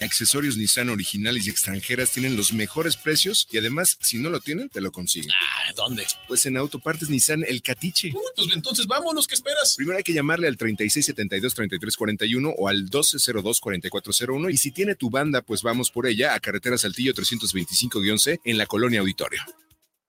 Accesorios Nissan originales y extranjeras tienen los mejores precios y además, si no lo tienen, te lo consiguen. Ah, ¿dónde? Pues en Autopartes Nissan El Catiche. Uh, pues entonces vámonos, ¿qué esperas? Primero hay que llamarle al 3672-3341 o al 1202-4401 y si tiene tu banda, pues vamos por ella a Carretera Saltillo 325-C en la Colonia Auditorio.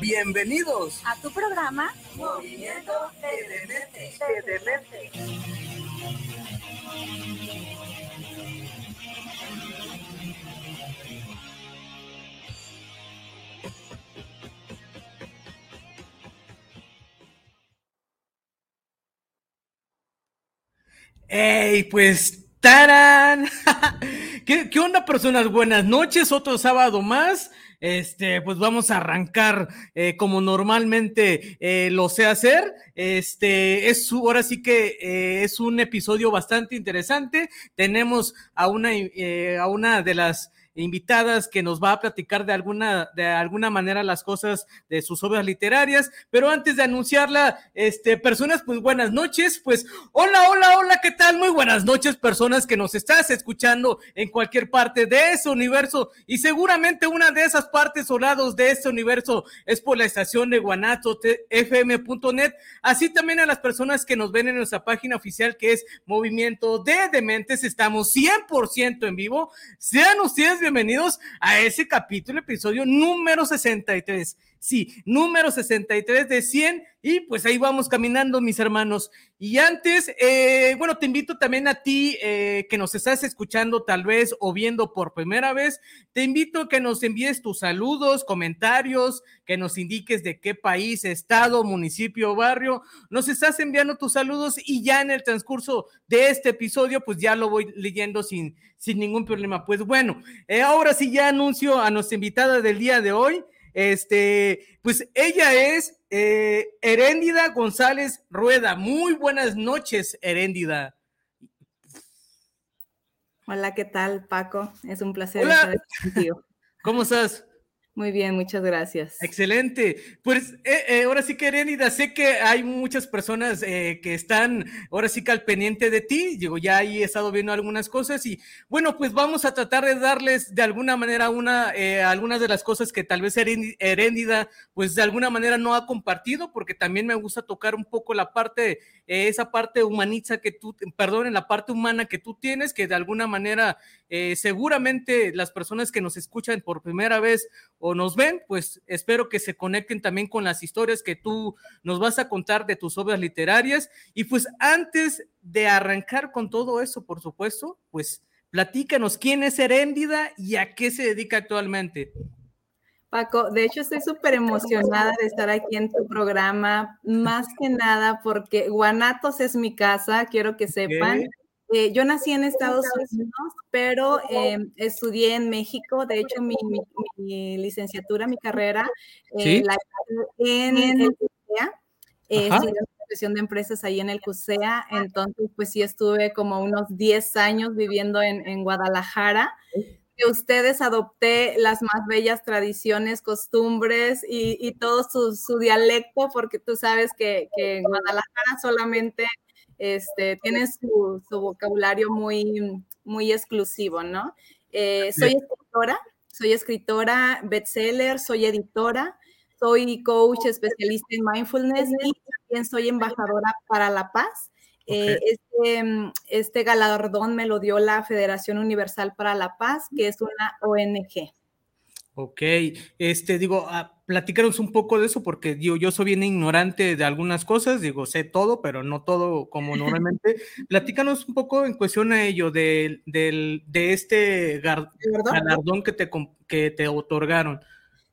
Bienvenidos a tu programa Movimiento Edemente. ¡Ey! Pues ¡Tarán! ¿Qué, ¿Qué, onda, personas? Buenas noches, otro sábado más. Este, pues vamos a arrancar eh, como normalmente eh, lo sé hacer. Este, es ahora sí que eh, es un episodio bastante interesante. Tenemos a una, a una de las invitadas que nos va a platicar de alguna, de alguna manera las cosas de sus obras literarias. Pero antes de anunciarla, este, personas, pues buenas noches. Pues hola, hola, hola, ¿qué tal? Muy buenas noches, personas que nos estás escuchando en cualquier parte de ese universo. Y seguramente una de esas partes o de este universo es por la estación de guanatofm.net. Así también a las personas que nos ven en nuestra página oficial que es Movimiento de Dementes. Estamos 100% en vivo. Sean ustedes bienvenidos a ese capítulo, episodio número 63. Sí, número 63 de 100 y pues ahí vamos caminando, mis hermanos. Y antes, eh, bueno, te invito también a ti eh, que nos estás escuchando tal vez o viendo por primera vez, te invito a que nos envíes tus saludos, comentarios, que nos indiques de qué país, estado, municipio, barrio, nos estás enviando tus saludos y ya en el transcurso de este episodio, pues ya lo voy leyendo sin, sin ningún problema. Pues bueno, eh, ahora sí ya anuncio a nuestra invitada del día de hoy. Este, pues ella es eh, Heréndida González Rueda. Muy buenas noches, Heréndida. Hola, ¿qué tal, Paco? Es un placer Hola. estar aquí contigo. ¿Cómo estás? Muy bien, muchas gracias. Excelente. Pues eh, eh, ahora sí que, Heréndida, sé que hay muchas personas eh, que están ahora sí que al pendiente de ti. Digo, ya ahí he estado viendo algunas cosas y bueno, pues vamos a tratar de darles de alguna manera una, eh, algunas de las cosas que tal vez Heréndida, pues de alguna manera no ha compartido, porque también me gusta tocar un poco la parte, eh, esa parte humaniza que tú, perdón, en la parte humana que tú tienes, que de alguna manera seguramente las personas que nos escuchan por primera vez o nos ven, pues espero que se conecten también con las historias que tú nos vas a contar de tus obras literarias. Y pues antes de arrancar con todo eso, por supuesto, pues platícanos quién es Heréndida y a qué se dedica actualmente. Paco, de hecho estoy súper emocionada de estar aquí en tu programa, más que nada porque Guanatos es mi casa, quiero que sepan. Eh, yo nací en Estados Unidos, pero eh, estudié en México. De hecho, mi, mi- mi licenciatura, mi carrera, eh, Sí. la hice en el CUSEA. Eh, estudié de empresas ahí en el CUSEA. Entonces, pues sí estuve como unos 10 años viviendo en, en Guadalajara. De ustedes adopté las más bellas tradiciones, costumbres y, y todo su, su dialecto, porque tú sabes que, que en Guadalajara solamente este, tiene su, su vocabulario muy, muy exclusivo, ¿no? Eh, soy escritora, soy escritora, bestseller, soy editora, soy coach especialista en mindfulness y también soy embajadora para la paz. Eh, este, mm, este galardón me lo dio la Federación Universal para la Paz, que es una ONG. Ok, este, digo, ah, platícanos un poco de eso, porque digo, yo soy bien ignorante de algunas cosas, digo, sé todo, pero no todo como normalmente. Platícanos un poco en cuestión a ello, de este gar- ¿De verdad? galardón que te, que te otorgaron.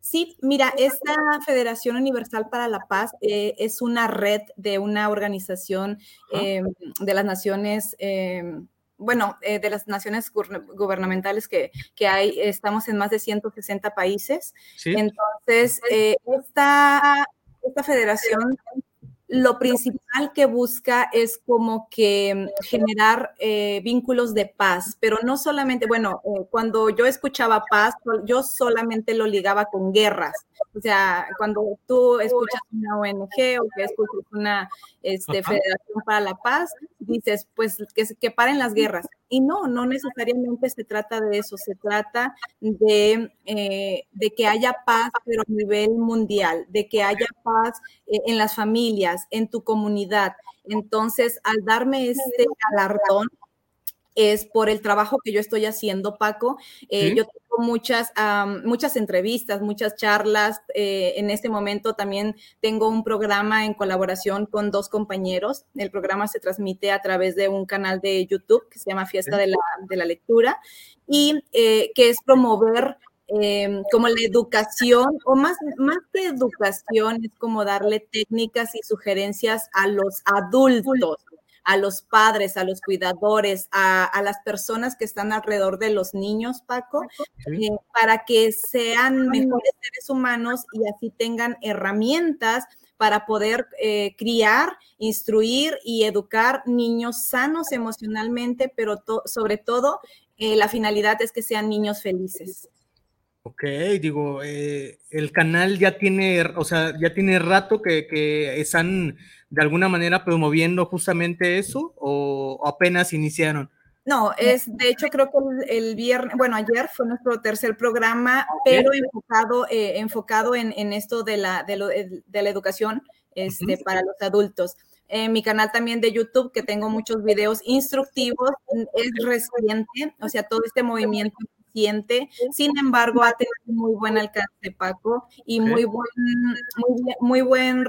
Sí, mira, esta Federación Universal para la Paz eh, es una red de una organización em, de las naciones, em, bueno, eh, de las naciones gubernamentales que, hay, estamos en más de 160 países. Entonces, eh, esta, esta federación lo principal que busca es como que mm, generar eh, vínculos de paz, pero no solamente, bueno, eh, cuando yo escuchaba paz, yo solamente lo ligaba con guerras. O sea, cuando tú escuchas una ONG o que escuchas una este, Federación para la Paz, dices, pues que, que paren las guerras. Y no, no necesariamente se trata de eso, se trata de, eh, de que haya paz, pero a nivel mundial, de que haya paz eh, en las familias, en tu comunidad. Entonces, al darme este galardón, es por el trabajo que yo estoy haciendo, Paco. Eh, yo muchas, muchas entrevistas, muchas charlas. Eh, en este momento también tengo un programa en colaboración con dos compañeros. El programa se transmite a través de un canal de YouTube que se llama Fiesta de, la, Lectura y eh, que es promover como la educación, o más, más que educación, es como darle técnicas y sugerencias a los adultos a los padres, a los cuidadores, a, las personas que están alrededor de los niños, Paco, eh, para que sean mejores seres humanos y así tengan herramientas para poder eh, criar, instruir y educar niños sanos emocionalmente, pero sobre todo eh, la finalidad es que sean niños felices. Ok, digo, el canal ya tiene, o sea, ya tiene rato que, que están de alguna manera promoviendo justamente eso o, apenas iniciaron? No, es de hecho creo que el, viernes, bueno, ayer fue nuestro tercer programa, pero enfocado, eh, enfocado en, esto de la, de, la educación este, para los adultos. En mi canal también de YouTube, que tengo muchos videos instructivos, es reciente, o sea, todo este movimiento sin embargo, ha tenido muy buen alcance, Paco, y muy buen, muy, buen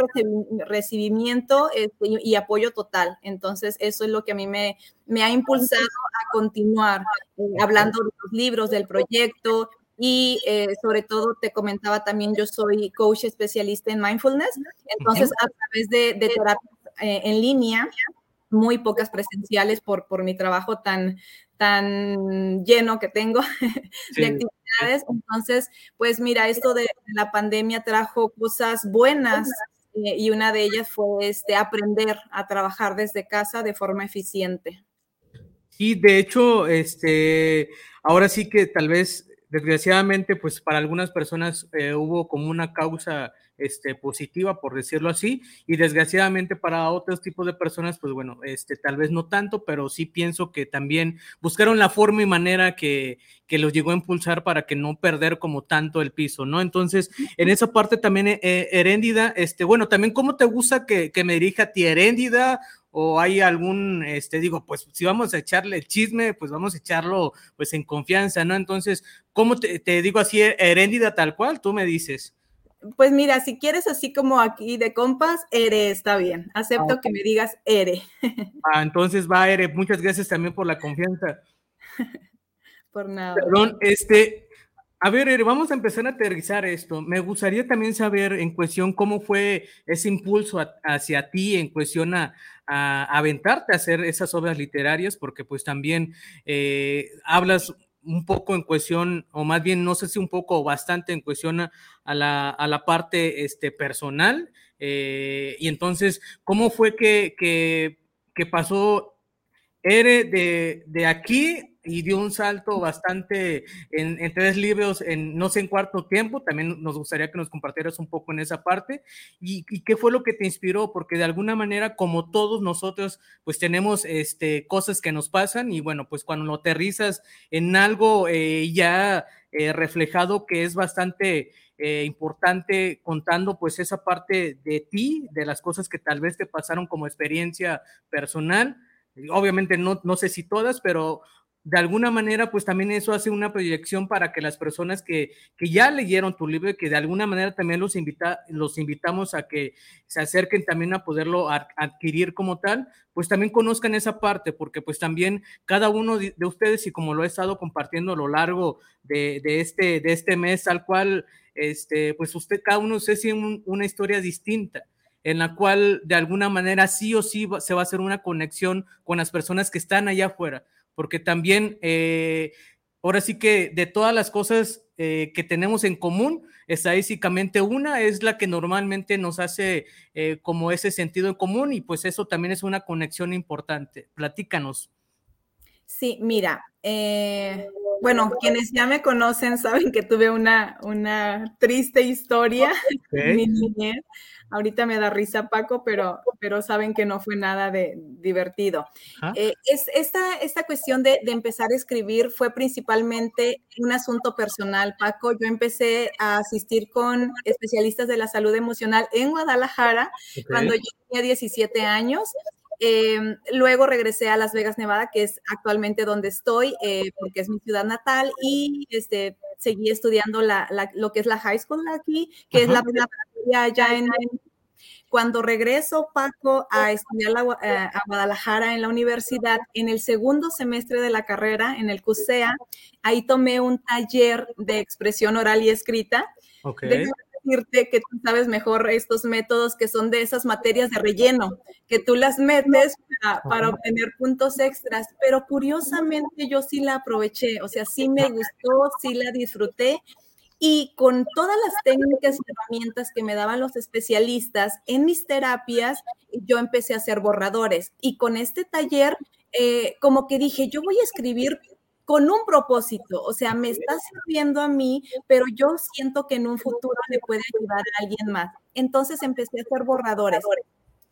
recibimiento este, y, apoyo total. Entonces, eso es lo que a mí me, me ha impulsado a continuar eh, hablando de los libros, del proyecto, y eh, sobre todo te comentaba también, yo soy coach especialista en mindfulness, entonces a través de, de terapias eh, en línea, muy pocas presenciales por, por mi trabajo tan, tan lleno que tengo de actividades. Entonces, pues mira, esto de la pandemia trajo cosas buenas eh, y una de ellas fue este, aprender a trabajar desde casa de forma eficiente. Y de hecho, este, ahora sí que tal vez, desgraciadamente, pues para algunas personas eh, hubo como una causa este, positiva, por decirlo así, y desgraciadamente para otros tipos de personas, pues bueno, este, tal vez no tanto, pero sí pienso que también buscaron la forma y manera que, que los llegó a impulsar para que no perder como tanto el piso, ¿no? Entonces, en esa parte también, eh, Heréndida, este, bueno, también, ¿cómo te gusta que, que me dirija a ti, Heréndida? o hay algún, este, digo, pues si vamos a echarle el chisme, pues vamos a echarlo pues en confianza, ¿no? Entonces, ¿cómo te, te digo así, Heréndida tal cual? Tú me dices. Pues mira, si quieres así como aquí de compas, Ere está bien. Acepto que me digas Ere. Ah, entonces va, Ere. Muchas gracias también por la confianza. por nada. Perdón, este, a ver, Ere, vamos a empezar a aterrizar esto. Me gustaría también saber en cuestión cómo fue ese impulso hacia ti en cuestión a, aventarte a hacer esas obras literarias, porque pues también eh, hablas un poco en cuestión, o más bien no sé si un poco o bastante en cuestión a, la, a la, parte este, personal. Eh, y entonces, ¿cómo fue que, que, que pasó Ere de, de aquí y dio un salto bastante en, tres libros en no sé en cuarto tiempo. También nos gustaría que nos compartieras un poco en esa parte. ¿Y, qué fue lo que te inspiró? Porque de alguna manera, como todos nosotros, pues tenemos este, cosas que nos pasan y bueno, pues cuando lo aterrizas en algo eh, ya eh, reflejado que es bastante... Eh, importante contando pues esa parte de ti, de las cosas que tal vez te pasaron como experiencia personal. Obviamente no, no sé si todas, pero de alguna manera, pues también eso hace una proyección para que las personas que, que ya leyeron tu libro y que de alguna manera también los, invita, los invitamos a que se acerquen también a poderlo adquirir como tal, pues también conozcan esa parte, porque pues también cada uno de ustedes, y como lo he estado compartiendo a lo largo de, de este, de este mes, tal cual, este, pues usted, cada uno se tiene una historia distinta en la cual de alguna manera sí o sí se va a hacer una conexión con las personas que están allá afuera porque también eh, ahora sí que de todas las cosas eh, que tenemos en común, estadísticamente una es la que normalmente nos hace eh, como ese sentido en común y pues eso también es una conexión importante. Platícanos. Sí, mira, bueno, quienes ya me conocen saben que tuve una, una triste historia mi niñez. Ahorita me da risa Paco, pero, pero saben que no fue nada de divertido. Eh, es, esta, esta cuestión de, empezar a escribir fue principalmente un asunto personal, Paco. Yo empecé a asistir con especialistas de la salud emocional en Guadalajara cuando yo tenía 17 años. Em, luego regresé a Las Vegas, Nevada, que es actualmente donde estoy, eh, porque es mi ciudad natal, y este, seguí estudiando la, lo que es la high school aquí, que es la, la ya en, cuando regreso, Paco, a estudiar eh, a, Guadalajara en la universidad, en el segundo semestre de la carrera, en el CUSEA, ahí tomé un taller de expresión oral y escrita. Okay decirte que tú sabes mejor estos métodos que son de esas materias de relleno, que tú las metes para, obtener puntos extras, pero curiosamente yo sí la aproveché, o sea, sí me gustó, sí la disfruté y con todas las técnicas y herramientas que me daban los especialistas en mis terapias, yo empecé a hacer borradores. Y con este taller, eh, como que dije, yo voy a escribir con un propósito, o sea, me está sirviendo a mí, pero yo siento que en un futuro le puede ayudar a alguien más. Entonces empecé a hacer borradores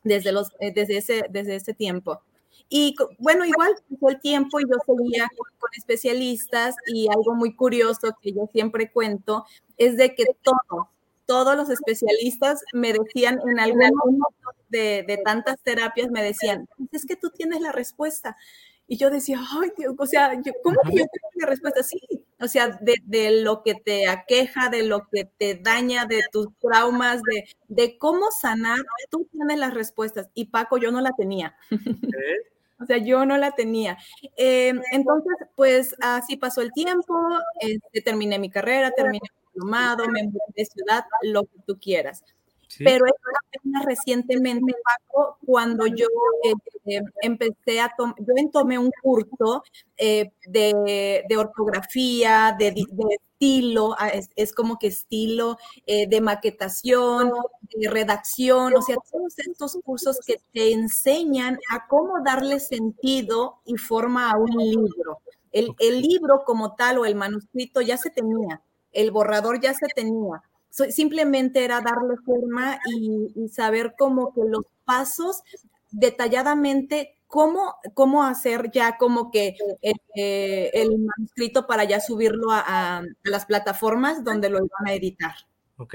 desde, los, eh, desde, ese, desde ese tiempo. Y bueno, igual pasó el tiempo y yo seguía con, especialistas y algo muy curioso que yo siempre cuento es de que todos, todos los especialistas me decían en algún momento de, de tantas terapias, me decían, es que tú tienes la respuesta. Y yo decía, ay, Dios, o sea, ¿cómo que yo tengo la respuesta? Sí, o sea, de, de, lo que te aqueja, de lo que te daña, de tus traumas, de, de cómo sanar, tú tienes las respuestas. Y Paco, yo no la tenía. O sea, yo no la tenía. Em, entonces, pues así pasó el tiempo, este, terminé mi carrera, terminé mi diplomado, me mudé de ciudad, lo que tú quieras. Pero eso apenas recientemente, Paco, cuando yo eh, empecé a tomar, yo tomé un curso eh, de, de, ortografía, de, de estilo, ah, es, es, como que estilo eh, de maquetación, de redacción, o sea, todos estos cursos que te enseñan a cómo darle sentido y forma a un libro. El, el libro como tal o el manuscrito ya se tenía, el borrador ya se tenía simplemente era darle forma y, saber cómo que los pasos detalladamente cómo, cómo hacer ya como que eh, el manuscrito para ya subirlo a, las plataformas donde lo iban a editar. Ok.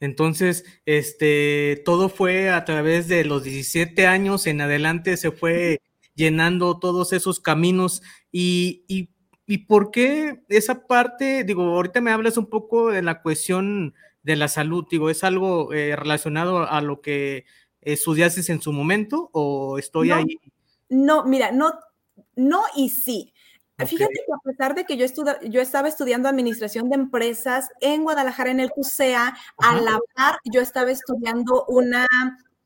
Entonces, este, todo fue a través de los 17 años en adelante, se fue llenando todos esos caminos y ¿Y por qué esa parte, digo, ahorita me hablas un poco de la cuestión de la salud, digo, ¿es algo eh, relacionado a lo que estudiaste en su momento o estoy ahí? No, mira, no, no y sí. Fíjate que a pesar de que yo, yo estaba estudiando administración de empresas en Guadalajara, en el CUSEA, a la par yo estaba estudiando una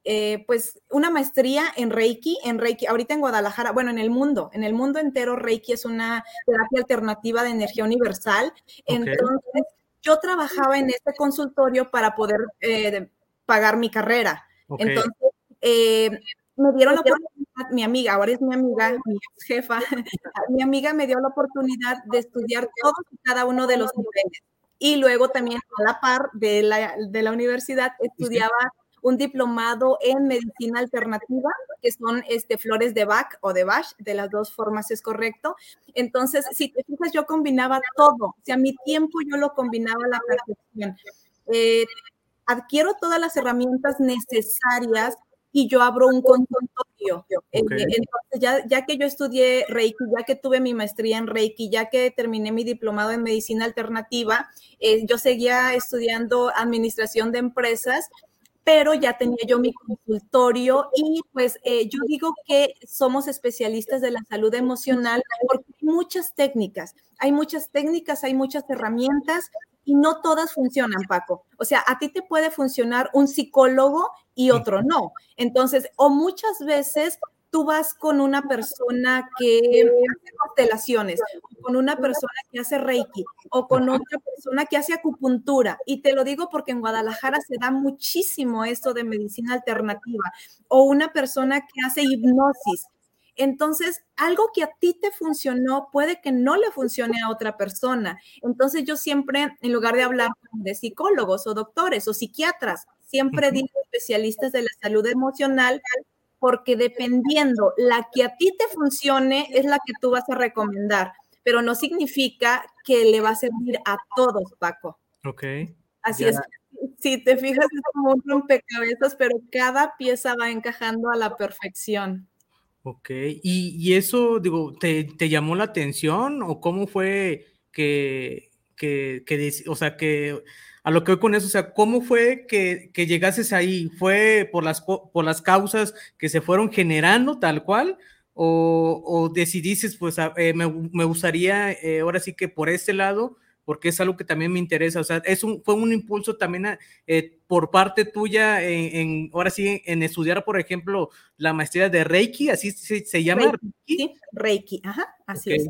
eh, pues una maestría en Reiki, en Reiki, ahorita en Guadalajara, bueno, en el mundo, en el mundo entero Reiki es una terapia alternativa de energía universal. Entonces, yo trabajaba en este consultorio para poder eh, pagar mi carrera. Entonces, eh, me dieron la oportunidad, mi amiga, ahora es mi amiga, mi jefa, mi amiga me dio la oportunidad de estudiar todos y cada uno de los niveles. Y luego también a la par de la, de la universidad estudiaba un diplomado en medicina alternativa, que son este, flores de Bach o de Bach, de las dos formas es correcto. Entonces, si te fijas, yo combinaba todo, o sea, mi tiempo yo lo combinaba a la perfección. Eh, adquiero todas las herramientas necesarias y yo abro un consultorio. Eh, entonces, ya, ya que yo estudié Reiki, ya que tuve mi maestría en Reiki, ya que terminé mi diplomado en medicina alternativa, eh, yo seguía estudiando administración de empresas pero ya tenía yo mi consultorio y pues eh, yo digo que somos especialistas de la salud emocional porque hay muchas técnicas, hay muchas técnicas, hay muchas herramientas y no todas funcionan, Paco. O sea, a ti te puede funcionar un psicólogo y otro no. Entonces, o muchas veces tú vas con una persona que hace constelaciones, o con una persona que hace reiki, o con otra persona que hace acupuntura. Y te lo digo porque en Guadalajara se da muchísimo esto de medicina alternativa, o una persona que hace hipnosis. Entonces, algo que a ti te funcionó puede que no le funcione a otra persona. Entonces, yo siempre, en lugar de hablar de psicólogos o doctores o psiquiatras, siempre digo especialistas de la salud emocional porque dependiendo la que a ti te funcione es la que tú vas a recomendar, pero no significa que le va a servir a todos, Paco. Ok. Así es. Si te fijas, es como un rompecabezas, pero cada pieza va encajando a la perfección. Ok, ¿y, eso, digo, te, te, llamó la atención o cómo fue que, que, que, o sea, que a lo que voy con eso, o sea, ¿cómo fue que, que llegases ahí? ¿Fue por las, por las causas que se fueron generando tal cual? ¿O, o decidiste, pues, eh, me, me, gustaría, eh, ahora sí que por este lado, porque es algo que también me interesa, o sea, es un, fue un impulso también eh, por parte tuya en, ahora sí, en estudiar, por ejemplo, la maestría de Reiki, así se, llama. Reiki, sí, Reiki, ajá, así es.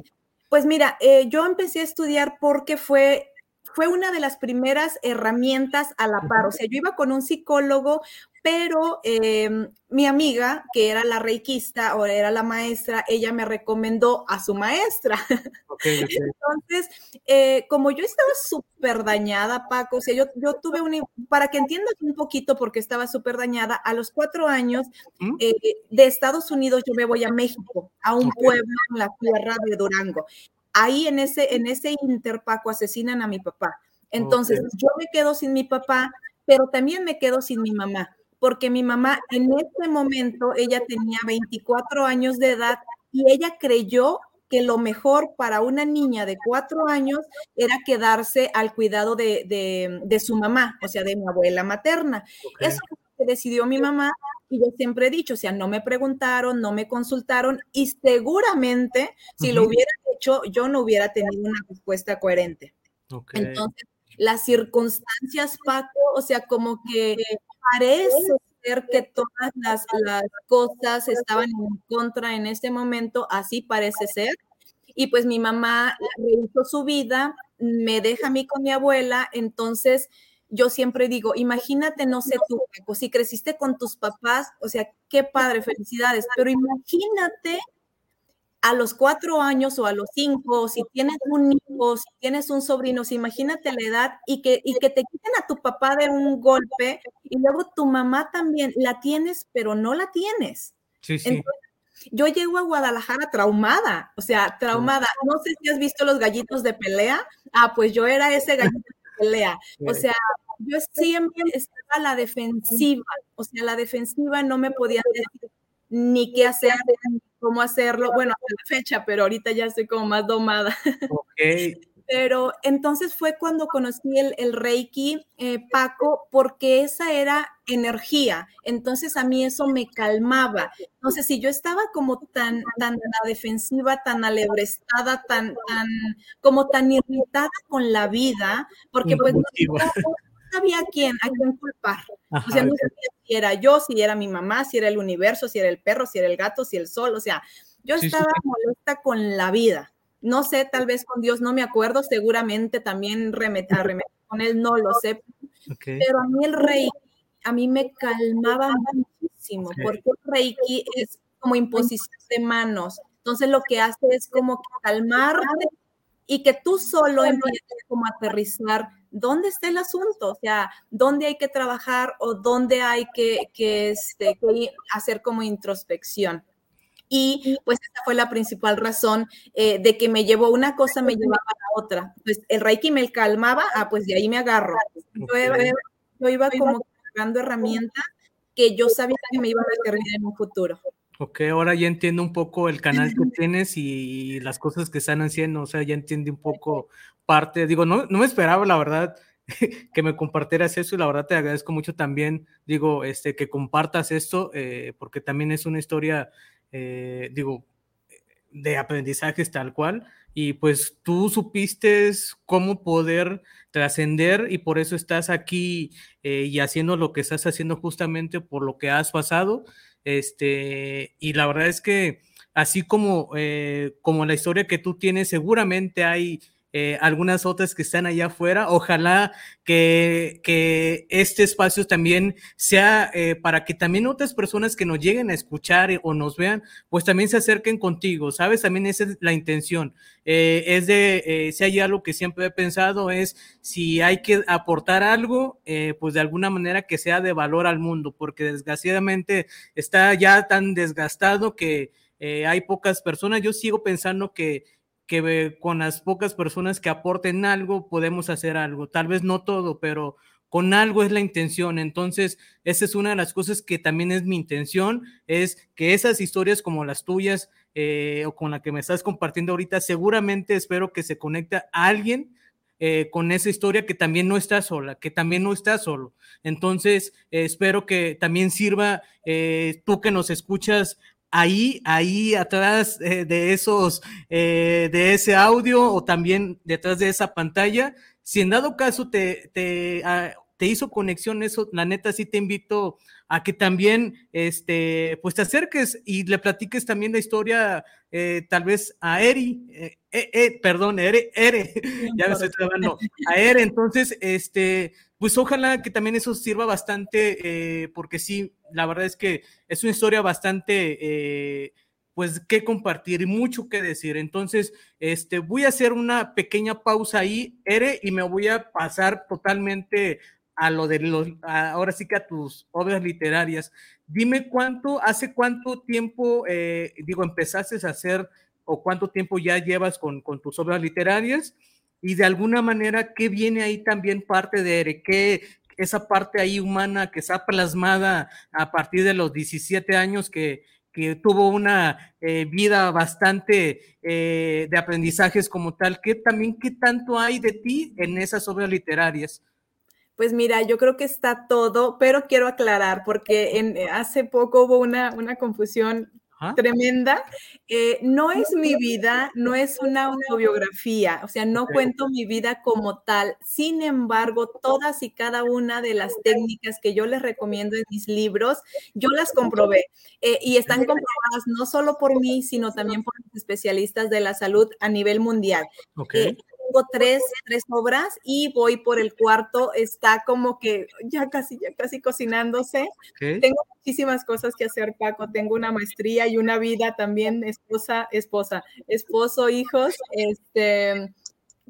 Pues mira, yo empecé a estudiar porque fue fue una de las primeras herramientas a la par. O sea, yo iba con un psicólogo, pero em, mi amiga, que era la reikista o era la maestra, ella me recomendó a su maestra. Entonces, eh, como yo estaba súper dañada, Paco, o sea, yo, yo tuve un, para que entiendas un poquito porque estaba súper dañada, a los cuatro años ¿Mm? eh, de Estados Unidos yo me voy a México, a un pueblo en la tierra de Durango ahí en ese, en ese interpaco asesinan a mi papá. Entonces, yo me quedo sin mi papá, pero también me quedo sin mi mamá, porque mi mamá en ese momento, ella tenía 24 años de edad y ella creyó que lo mejor para una niña de cuatro años era quedarse al cuidado de, de, su mamá, o sea, de mi abuela materna. Eso que decidió mi mamá y yo siempre he dicho, o sea, no me preguntaron, no me consultaron y seguramente si lo hubiera hecho, yo no hubiera tenido una respuesta coherente. Entonces, las circunstancias, Paco, o sea, como que parece ser que todas las, las cosas estaban en contra en este momento, así parece ser. Y pues mi mamá rehizo su vida, me deja a mí con mi abuela, entonces yo siempre digo, imagínate, no sé tú, si creciste con tus papás, o sea, qué padre, felicidades, pero imagínate a los cuatro años o a los cinco, si tienes un hijo, si tienes un sobrino, si imagínate la edad y que, y que te quiten a tu papá de un golpe y luego tu mamá también la tienes, pero no la tienes. Sí, sí. yo llego a Guadalajara traumada, o sea, traumada. No sé si has visto los gallitos de pelea. Ah, pues yo era ese gallito pelea. O sea, yo siempre estaba a la defensiva, o sea, la defensiva no me podía decir ni qué hacer, ni cómo hacerlo, bueno, a la fecha, pero ahorita ya estoy como más domada. Ok. Pero entonces fue cuando conocí el, el Reiki, eh, Paco, porque esa era energía. Entonces a mí eso me calmaba. Entonces, si yo estaba como tan, tan a defensiva, tan alebrestada, tan, tan, como tan irritada con la vida, porque pues no, sabía a quién, a quién culpar. o sea, no sabía si era yo, si era mi mamá, si era el universo, si era el perro, si era el gato, si el sol. O sea, yo estaba molesta con la vida. No sé, tal vez con Dios no me acuerdo, seguramente también remeta, con él, no lo sé. Pero a mí el Reiki, a mí me calmaba muchísimo, porque el Reiki es como imposición de manos. Entonces lo que hace es como calmarte y que tú solo empieces como a aterrizar dónde está el asunto, o sea, dónde hay que trabajar o dónde hay que, que, este, que hacer como introspección. Y pues esa fue la principal razón eh, de que me llevó una cosa, me llevaba a la otra. Pues el Reiki me calmaba, ah, pues de ahí me agarro. Yo, iba, como cargando herramientas que yo sabía que me iban a servir en un futuro. Ok, ahora ya entiendo un poco el canal que tienes y las cosas que están haciendo, o sea, ya entiende un poco parte, digo, no, no me esperaba, la verdad, que me compartieras eso y la verdad te agradezco mucho también, digo, este, que compartas esto, eh, porque también es una historia, eh, digo, de aprendizajes tal cual, y pues tú supiste cómo poder trascender y por eso estás aquí eh, y haciendo lo que estás haciendo justamente por lo que has pasado este, y la verdad es que así como, eh, como la historia que tú tienes, seguramente hay eh, algunas otras que están allá afuera. Ojalá que, que este espacio también sea eh, para que también otras personas que nos lleguen a escuchar o nos vean, pues también se acerquen contigo, ¿sabes? También esa es la intención. es de, si hay algo que siempre he pensado, es si hay que aportar algo, pues de alguna manera que sea de valor al mundo, porque desgraciadamente está ya tan desgastado que hay pocas personas. Yo sigo pensando que que con las pocas personas que aporten algo podemos hacer algo. Tal vez no todo, pero con algo es la intención. Entonces, esa es una de las cosas que también es mi intención, es que esas historias como las tuyas eh, o con la que me estás compartiendo ahorita, seguramente espero que se conecte a alguien eh, con esa historia que también no está sola, que también no está solo. Entonces, espero que también sirva eh, tú que nos escuchas ahí, ahí atrás eh, de esos, eh, de ese audio o también detrás de esa pantalla, si en dado caso te, te, ah, te hizo conexión eso, la neta sí te invito a que también, este, pues te acerques y le platiques también la historia, eh, tal vez a Eri, perdón, Ere, Ere, ya me estoy trabando, a Ere, entonces, este, pues ojalá que también eso sirva bastante, eh, porque sí, la verdad es que es una historia bastante, eh, pues, que compartir y mucho que decir. Entonces, este, voy a hacer una pequeña pausa ahí, Ere, y me voy a pasar totalmente a lo de los, ahora sí que a tus obras literarias. Dime cuánto, hace cuánto tiempo, eh, digo, empezaste a hacer o cuánto tiempo ya llevas con, tus obras literarias y de alguna manera, ¿qué viene ahí también parte de? ¿Qué, esa parte ahí humana que está plasmada a partir de los 17 años que, que tuvo una eh, vida bastante eh, de aprendizajes como tal, ¿qué también qué tanto hay de ti en esas obras literarias? Pues mira, yo creo que está todo, pero quiero aclarar porque hace poco hubo una, una confusión tremenda. Eh, no es mi vida, no es una autobiografía, o sea, no cuento mi vida como tal. Sin embargo, todas y cada una de las técnicas que yo les recomiendo en mis libros, yo las comprobé eh, y están comprobadas no solo por mí, sino también por los especialistas de la salud a nivel mundial. Okay. Eh, tengo tres, tres obras y voy por el cuarto, está como que ya casi, ya casi cocinándose. Tengo muchísimas cosas que hacer, Paco, tengo una maestría y una vida también, esposa, esposa, esposo, hijos, este,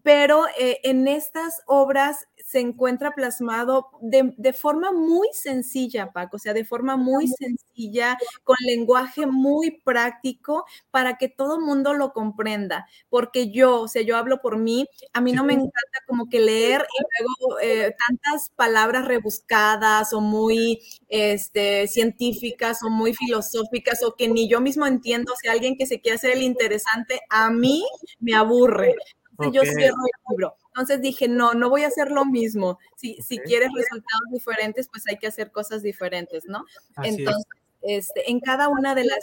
pero eh, en estas obras se encuentra plasmado de, forma muy sencilla, Paco, o sea, de forma muy sencilla, con lenguaje muy práctico, para que todo mundo lo comprenda. Porque yo, o sea, yo hablo por mí, a mí no me encanta como que leer y luego eh, tantas palabras rebuscadas o muy este, científicas o muy filosóficas o que ni yo mismo entiendo, o sea, alguien que se quiere hacer el interesante, a mí me aburre. Yo cierro el libro. Entonces dije, no, no voy a hacer lo mismo. Si, si quieres resultados diferentes, pues hay que hacer cosas diferentes, ¿no? Entonces, este, en cada una de las,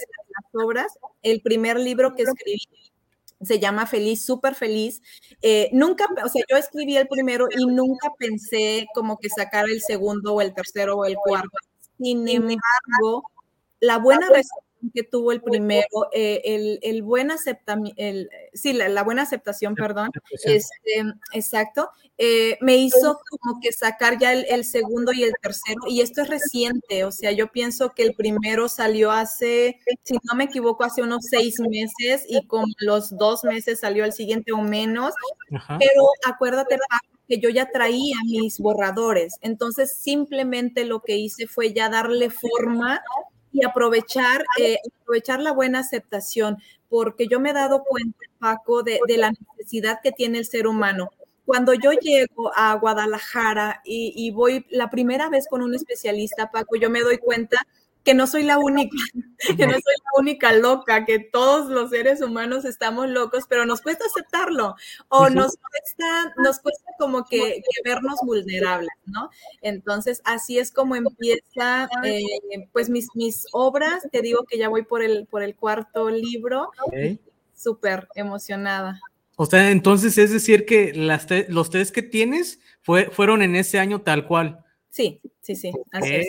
obras, el primer libro que escribí se llama Feliz, súper feliz. Eh, nunca, o sea, yo escribí el primero y nunca pensé como que sacar el segundo o el tercero o el cuarto. Sin embargo, la buena respuesta que tuvo el primero, eh, el, el, buen aceptación, sí, la, buena aceptación, perdón, este, exacto, eh, me hizo como que sacar ya el, segundo y el tercero, y esto es reciente, o sea, yo pienso que el primero salió hace, si no me equivoco, hace unos seis meses, y con los dos meses salió el siguiente o menos, pero acuérdate, que yo ya traía mis borradores, entonces simplemente lo que hice fue ya darle forma y aprovechar, eh, aprovechar la buena aceptación, porque yo me he dado cuenta, Paco, de, la necesidad que tiene el ser humano. Cuando yo llego a Guadalajara y, y, voy la primera vez con un especialista, Paco, yo me doy cuenta que no soy la única, que no soy la única loca, que todos los seres humanos estamos locos, pero nos cuesta aceptarlo o nos cuesta, nos cuesta como que, vernos vulnerables, ¿no? Entonces, así es como empieza, eh, pues mis, mis obras, te digo que ya voy por el, por el cuarto libro, súper emocionada. O sea, entonces es decir que las los tres que tienes fue, fueron en ese año tal cual. Sí, sí, sí. Así es.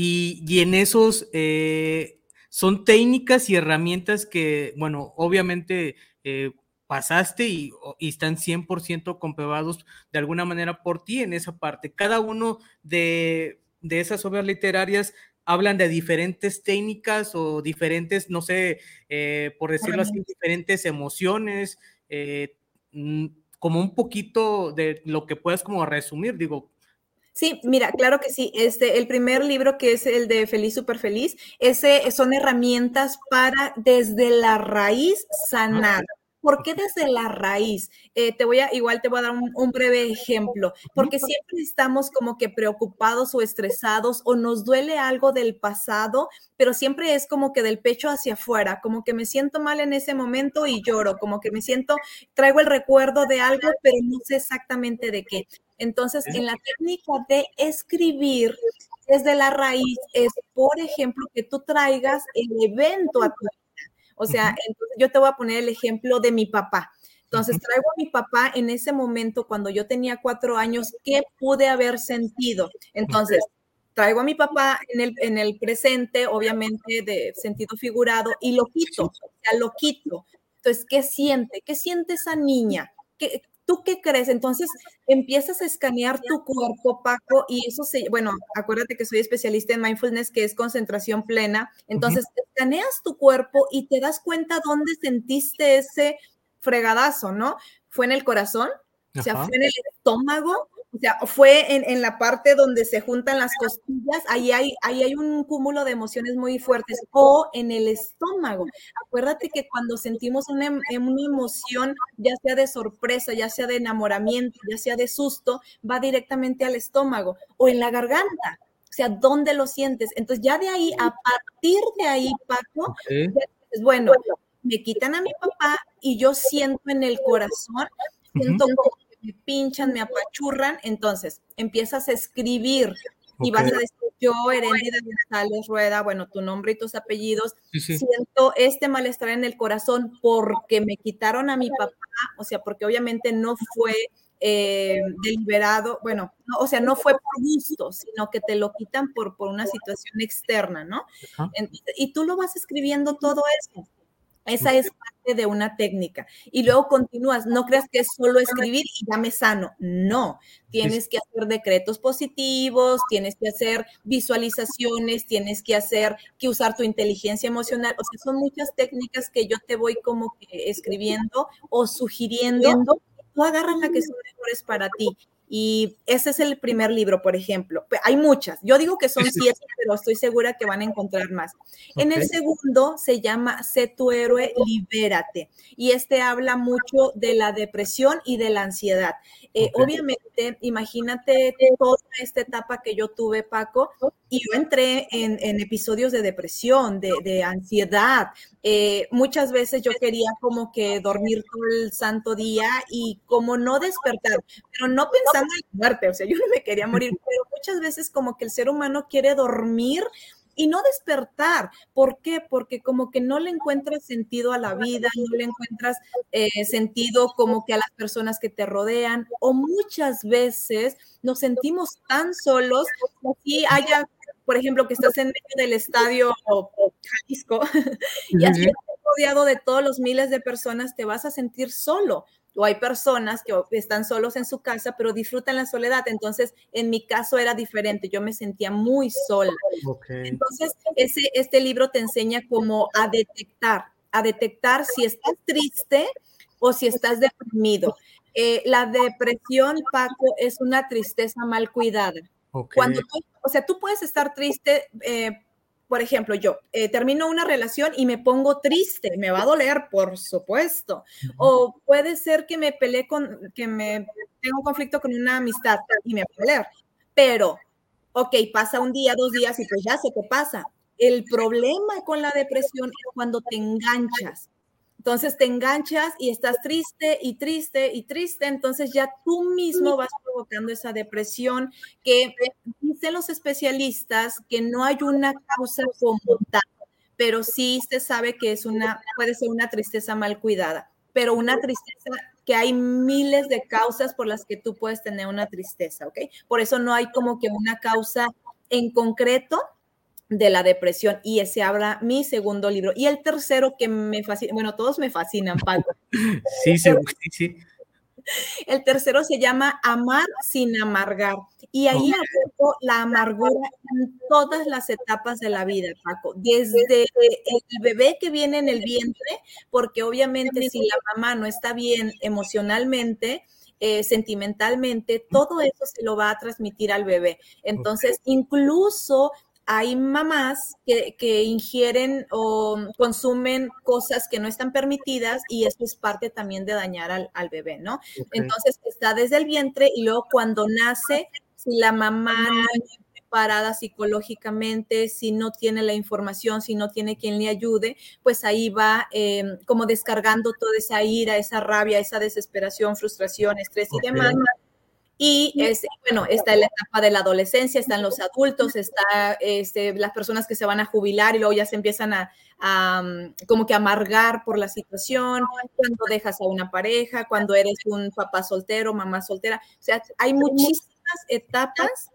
Y, en esos eh, son técnicas y herramientas que, bueno, obviamente eh, pasaste y, están 100% comprobados de alguna manera por ti en esa parte. Cada uno de, esas obras literarias hablan de diferentes técnicas o diferentes, no sé, eh, por decirlo así, diferentes emociones, mm, como un poquito de lo que puedas como resumir, digo, Sí, mira, claro que sí. Este, el primer libro que es el de Feliz Super Feliz, ese son herramientas para desde la raíz sanar. ¿Por qué desde la raíz? Eh, te voy a, igual te voy a dar un, breve ejemplo, porque siempre estamos como que preocupados o estresados o nos duele algo del pasado, pero siempre es como que del pecho hacia afuera, como que me siento mal en ese momento y lloro, como que me siento, traigo el recuerdo de algo, pero no sé exactamente de qué. Entonces, en la técnica de escribir desde la raíz es, por ejemplo, que tú traigas el evento a tu vida. O sea, entonces yo te voy a poner el ejemplo de mi papá. Entonces, traigo a mi papá en ese momento, cuando yo tenía cuatro años, ¿qué pude haber sentido? Entonces, traigo a mi papá en el, en el presente, obviamente de sentido figurado, y lo quito, o sea, lo quito. Entonces, ¿qué siente? ¿Qué siente esa niña? ¿Qué, ¿Tú qué crees? Entonces empiezas a escanear tu cuerpo, Paco, y eso se, bueno, acuérdate que soy especialista en mindfulness, que es concentración plena. Entonces escaneas tu cuerpo y te das cuenta dónde sentiste ese fregadazo, ¿no? ¿Fue en el corazón? O sea, fue en el estómago, o sea, fue en, la parte donde se juntan las costillas, ahí hay, ahí hay un cúmulo de emociones muy fuertes, o en el estómago. Acuérdate que cuando sentimos una, em, una emoción, ya sea de sorpresa, ya sea de enamoramiento, ya sea de susto, va directamente al estómago o en la garganta. O sea, ¿dónde lo sientes? Entonces, ya de ahí, a partir de ahí, Paco, bueno, me quitan a mi papá y yo siento en el corazón, siento como me pinchan, me apachurran, entonces empiezas a escribir y vas a decir, yo, Heréndida González Rueda, bueno, tu nombre y tus apellidos, siento este malestar en el corazón porque me quitaron a mi papá, o sea, porque obviamente no fue eh, deliberado, bueno, o sea, no fue por gusto, sino que te lo quitan por, por una situación externa, ¿no? y tú lo vas escribiendo todo eso. Esa es parte de una técnica. Y luego continúas, no creas que es solo escribir y ya me sano. No, tienes que hacer decretos positivos, tienes que hacer visualizaciones, tienes que hacer, que usar tu inteligencia emocional. O sea, son muchas técnicas que yo te voy como que escribiendo o sugiriendo. Tú agarras la que son mejores para ti. Y ese es el primer libro, por ejemplo. Hay muchas. Yo digo que son siete, pero estoy segura que van a encontrar más. En el segundo se llama Sé tu héroe, libérate. Y este habla mucho de la depresión y de la ansiedad. Eh, obviamente, imagínate toda esta etapa que yo tuve, Paco, y yo entré en, episodios de depresión, de, ansiedad. Eh, muchas veces yo quería como que dormir todo el santo día y como no despertar, pero no pensando en la muerte, o sea, yo no me quería morir, pero muchas veces como que el ser humano quiere dormir y no despertar. ¿Por qué? Porque como que no le encuentras sentido a la vida, no le encuentras eh, sentido como que a las personas que te rodean, o muchas veces nos sentimos tan solos que haya por ejemplo, que estás en medio del estadio Jalisco y así rodeado de todos los miles de personas, te vas a sentir solo. O hay personas que están solos en su casa, pero disfrutan la soledad. Entonces, en mi caso era diferente. Yo me sentía muy sola. Entonces, ese, este libro te enseña cómo a detectar, a detectar si estás triste o si estás deprimido. Eh, la depresión, Paco, es una tristeza mal cuidada. Cuando o sea, tú puedes estar triste, eh, por ejemplo, yo eh, termino una relación y me pongo triste, me va a doler, por supuesto. O puede ser que me peleé con, que me tengo un conflicto con una amistad y me va a doler. Pero, ok, pasa un día, dos días y pues ya sé qué pasa. El problema con la depresión es cuando te enganchas. Entonces te enganchas y estás triste y triste y triste, entonces ya tú mismo vas provocando esa depresión que dicen los especialistas que no hay una causa como tal, pero sí se sabe que es una, puede ser una tristeza mal cuidada, pero una tristeza que hay miles de causas por las que tú puedes tener una tristeza, ¿ok? Por eso no hay como que una causa en concreto, de la depresión y ese habla mi segundo libro. Y el tercero que me fascina, bueno, todos me fascinan, Paco. Sí, sí, sí. El tercero se llama Amar sin amargar. Y ahí aporto la amargura en todas las etapas de la vida, Paco. Desde el bebé que viene en el vientre, porque obviamente si la mamá no está bien emocionalmente, eh, sentimentalmente, todo eso se lo va a transmitir al bebé. Entonces, incluso hay mamás que, ingieren o consumen cosas que no están permitidas y eso es parte también de dañar al, bebé, ¿no? Entonces está desde el vientre y luego cuando nace, si la mamá no está preparada psicológicamente, si no tiene la información, si no tiene quien le ayude, pues ahí va em, como descargando toda esa ira, esa rabia, esa desesperación, frustración, estrés y demás y este, bueno, está en la etapa de la adolescencia, están los adultos, está este, las personas que se van a jubilar y luego ya se empiezan a, mm, como que amargar por la situación, cuando dejas a una pareja, cuando eres un papá soltero, mamá soltera. O sea, hay muchísimas etapas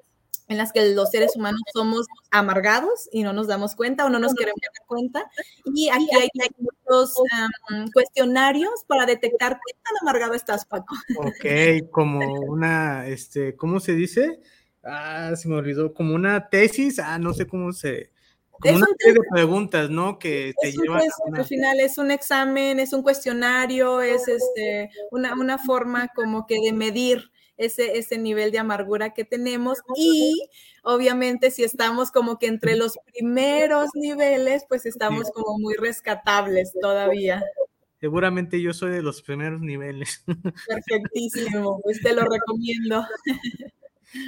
en las que los seres humanos somos amargados y no nos damos cuenta o no nos queremos dar cuenta. Y aquí hay, muchos cuestionarios para detectar qué tan amargado estás, Paco. Ok, como una, este, ¿cómo se dice? Ah, se me olvidó, como una tesis, ah, no sé cómo se... Como una serie de preguntas, ¿no? Que te llevan Al final es un examen, es un cuestionario, es este, una, una forma como que de medir ese, ese nivel de amargura que tenemos y obviamente si estamos como que entre los primeros niveles, pues estamos como muy rescatables todavía. Seguramente yo soy de los primeros niveles. Perfectísimo, pues te lo recomiendo.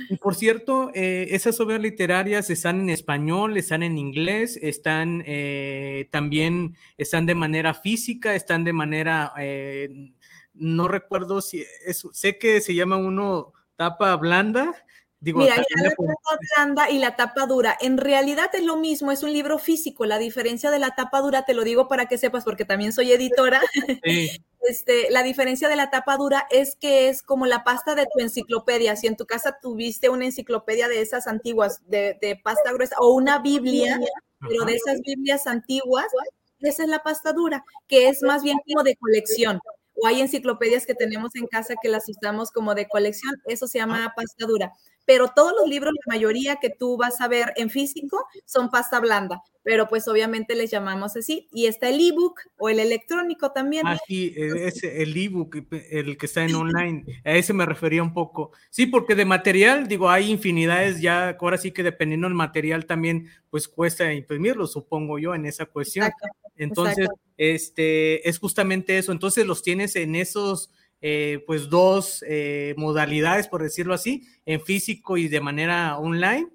Y por cierto, eh, esas obras literarias están en español, están en inglés, están eh, también, están de manera física, están de manera eh, no recuerdo si es, sé que se llama uno tapa blanda. Digo, Mira, la tapa blanda y la tapa dura. En realidad es lo mismo, es un libro físico. La diferencia de la tapa dura, te lo digo para que sepas, porque también soy editora. Este, la diferencia de la tapa dura es que es como la pasta de tu enciclopedia. Si en tu casa tuviste una enciclopedia de esas antiguas, de, de pasta gruesa, o una Biblia, pero de esas Biblias antiguas, esa es la pasta dura, que es más bien como de colección o hay enciclopedias que tenemos en casa que las usamos como de colección, eso se llama pasta dura. Pero todos los libros, la mayoría que tú vas a ver en físico, son pasta blanda, pero pues obviamente les llamamos así. Y está el ebook o el electrónico también. Ah, sí, e, es el ebook, el que está en online, a ese me refería un poco. Sí, porque de material, digo, hay infinidades ya, ahora sí que dependiendo del material también, pues cuesta imprimirlo, supongo yo, en esa cuestión. Entonces, este, es justamente eso. Entonces los tienes en esos, eh, pues, dos eh, modalidades, por decirlo así, en físico y de manera online.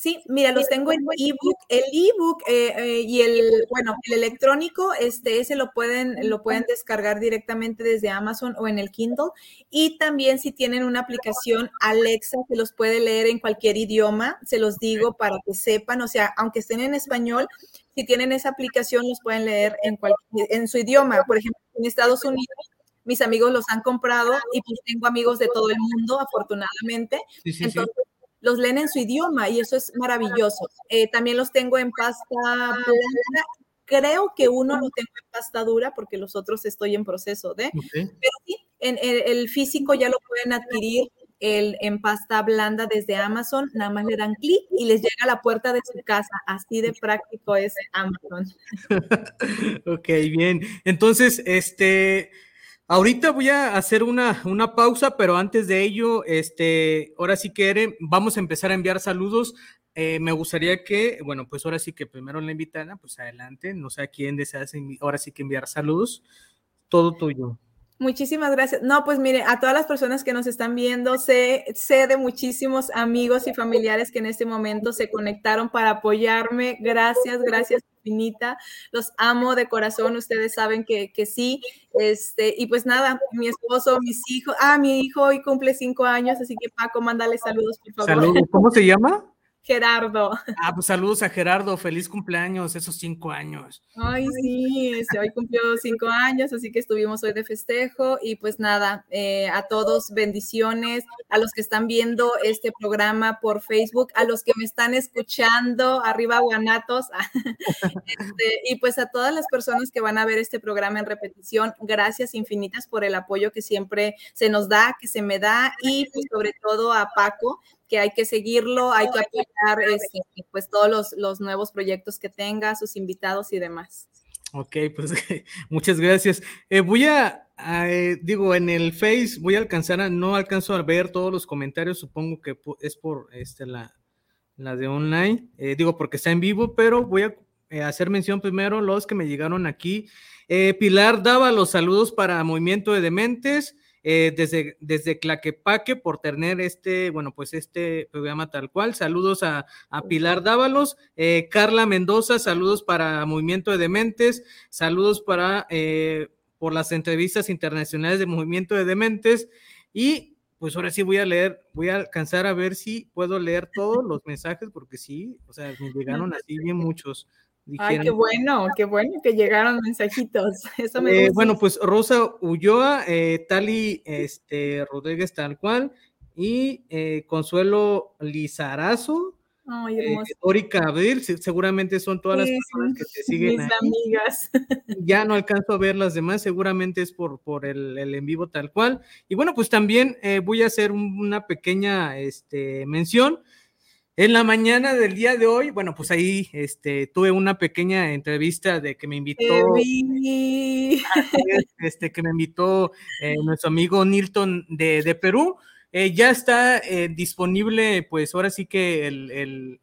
Sí, mira, los tengo en ebook. El ebook eh, y el, bueno, el electrónico, este, ese lo pueden, lo pueden descargar directamente desde Amazon o en el Kindle. Y también si tienen una aplicación Alexa, se los puede leer en cualquier idioma, se los digo para que sepan, o sea, aunque estén en español, si tienen esa aplicación, los pueden leer en, en su idioma. Por ejemplo, en Estados Unidos, mis amigos los han comprado y pues tengo amigos de todo el mundo, afortunadamente. Entonces, los leen en su idioma y eso es maravilloso. Eh, también los tengo en pasta blanca. Creo que uno lo tengo en pasta dura porque los otros estoy en proceso de. Pero sí, en el físico ya lo pueden adquirir el, en pasta blanda desde Amazon, nada más le dan clic y les llega a la puerta de su casa. Así de práctico es Amazon. ok, bien. Entonces, este, ahorita voy a hacer una, una pausa, pero antes de ello, este, ahora sí que vamos a empezar a enviar saludos. Eh, me gustaría que, bueno, pues ahora sí que primero la invitada, pues adelante, no sé a quién deseas ahora sí que enviar saludos. Todo tuyo. Muchísimas gracias. No, pues mire, a todas las personas que nos están viendo, sé, sé de muchísimos amigos y familiares que en este momento se conectaron para apoyarme. Gracias, gracias infinita. Los amo de corazón, ustedes saben que, que sí. Este, y pues nada, mi esposo, mis hijos, ah, mi hijo hoy cumple cinco años, así que Paco, mándale saludos, por favor. Saludos, ¿cómo se llama? Gerardo. Ah, pues saludos a Gerardo, feliz cumpleaños, esos cinco años. Ay, sí, este, hoy cumplió cinco años, así que estuvimos hoy de festejo y pues nada, eh, a todos bendiciones, a los que están viendo este programa por Facebook, a los que me están escuchando, arriba Guanatos, este, y pues a todas las personas que van a ver este programa en repetición, gracias infinitas por el apoyo que siempre se nos da, que se me da y pues sobre todo a Paco que hay que seguirlo, hay que apoyar este, pues todos los, los, nuevos proyectos que tenga, sus invitados y demás. Ok, pues muchas gracias. Eh, voy a, eh, digo, en el Face voy a alcanzar a, no alcanzo a ver todos los comentarios, supongo que es por este, la, la de online, eh, digo porque está en vivo, pero voy a hacer mención primero los que me llegaron aquí. Pilar daba los saludos para Movimiento de Dementes. Eh, desde, desde Claquepaque por tener este, bueno, pues este programa tal cual. Saludos a, Pilar Dávalos, eh, Carla Mendoza, saludos para Movimiento de Dementes, saludos para eh, por las entrevistas internacionales de Movimiento de Dementes y pues ahora sí voy a leer, voy a alcanzar a ver si puedo leer todos los mensajes porque sí, o sea, me llegaron así bien muchos. Ay, qué bueno, qué bueno que llegaron mensajitos. Eso me eh, bueno, pues Rosa Ulloa, eh, Tali este, Rodríguez tal cual, y eh, Consuelo Lizarazo, Ay, Orica Abril, seguramente son todas las personas que te siguen. Mis amigas. Ya no alcanzo a ver las demás, seguramente es por, por el, el en vivo tal cual. Y bueno, pues también voy a hacer una pequeña este, mención en la mañana del día de hoy, bueno, pues ahí este, tuve una pequeña entrevista de que me invitó, este, que me invitó eh, nuestro amigo Nilton de, Perú. Eh, ya está eh, disponible, pues ahora sí que el,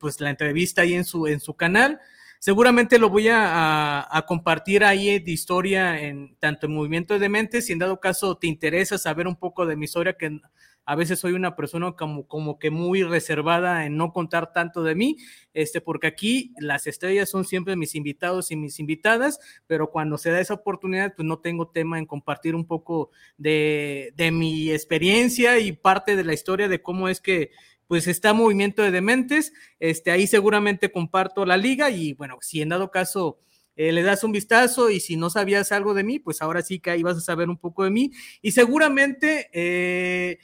pues la entrevista ahí en su, en su canal. Seguramente lo voy a, a, compartir ahí de historia en tanto en Movimiento de Mentes, si en dado caso te interesa saber un poco de mi historia, que a veces soy una persona como, como que muy reservada en no contar tanto de mí, este, porque aquí las estrellas son siempre mis invitados y mis invitadas, pero cuando se da esa oportunidad, pues no tengo tema en compartir un poco de, de mi experiencia y parte de la historia de cómo es que pues está Movimiento de Dementes, este, ahí seguramente comparto la liga y bueno, si en dado caso... Eh, le das un vistazo y si no sabías algo de mí, pues ahora sí que ahí vas a saber un poco de mí. Y seguramente eh,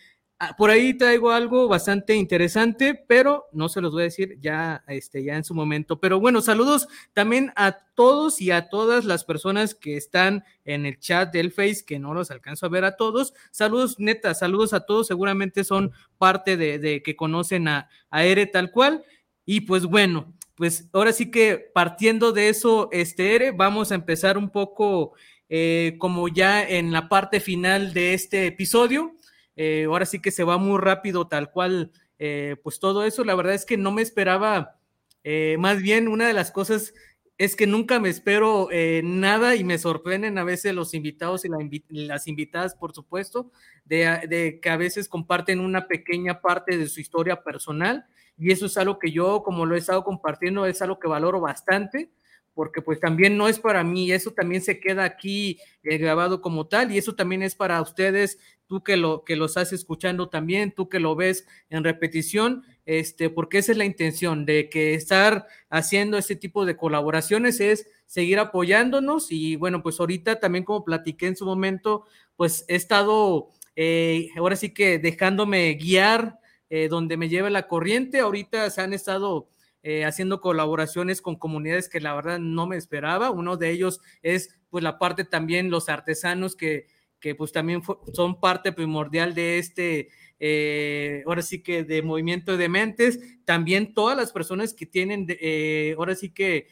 por ahí traigo algo bastante interesante, pero no se los voy a decir ya, este, ya en su momento. Pero bueno, saludos también a todos y a todas las personas que están en el chat del Face, que no los alcanzo a ver a todos. Saludos, neta, saludos a todos. Seguramente son parte de, que conocen a, a Ere tal cual. Y pues bueno, pues ahora sí que partiendo de eso, este Ere, vamos a empezar un poco eh, como ya en la parte final de este episodio. Eh, ahora sí que se va muy rápido, tal cual, eh, pues todo eso, la verdad es que no me esperaba, eh, más bien una de las cosas es que nunca me espero nada y me sorprenden a veces los invitados y las invitadas, por supuesto, de, que a veces comparten una pequeña parte de su historia personal. Y eso es algo que yo, como lo he estado compartiendo, es algo que valoro bastante porque pues también no es para mí, eso también se queda aquí grabado como tal y eso también es para ustedes, tú que lo que lo estás escuchando también, tú que lo ves en repetición, este, porque esa es la intención de que estar haciendo este tipo de colaboraciones es seguir apoyándonos y bueno, pues ahorita también como platiqué en su momento, pues he estado eh, ahora sí que dejándome guiar eh, donde me lleva la corriente, ahorita se han estado eh, haciendo colaboraciones con comunidades que la verdad no me esperaba. Uno de ellos es pues la parte también los artesanos que, que pues también son parte primordial de este, eh, ahora sí que de movimiento de mentes. También todas las personas que tienen, eh, ahora sí que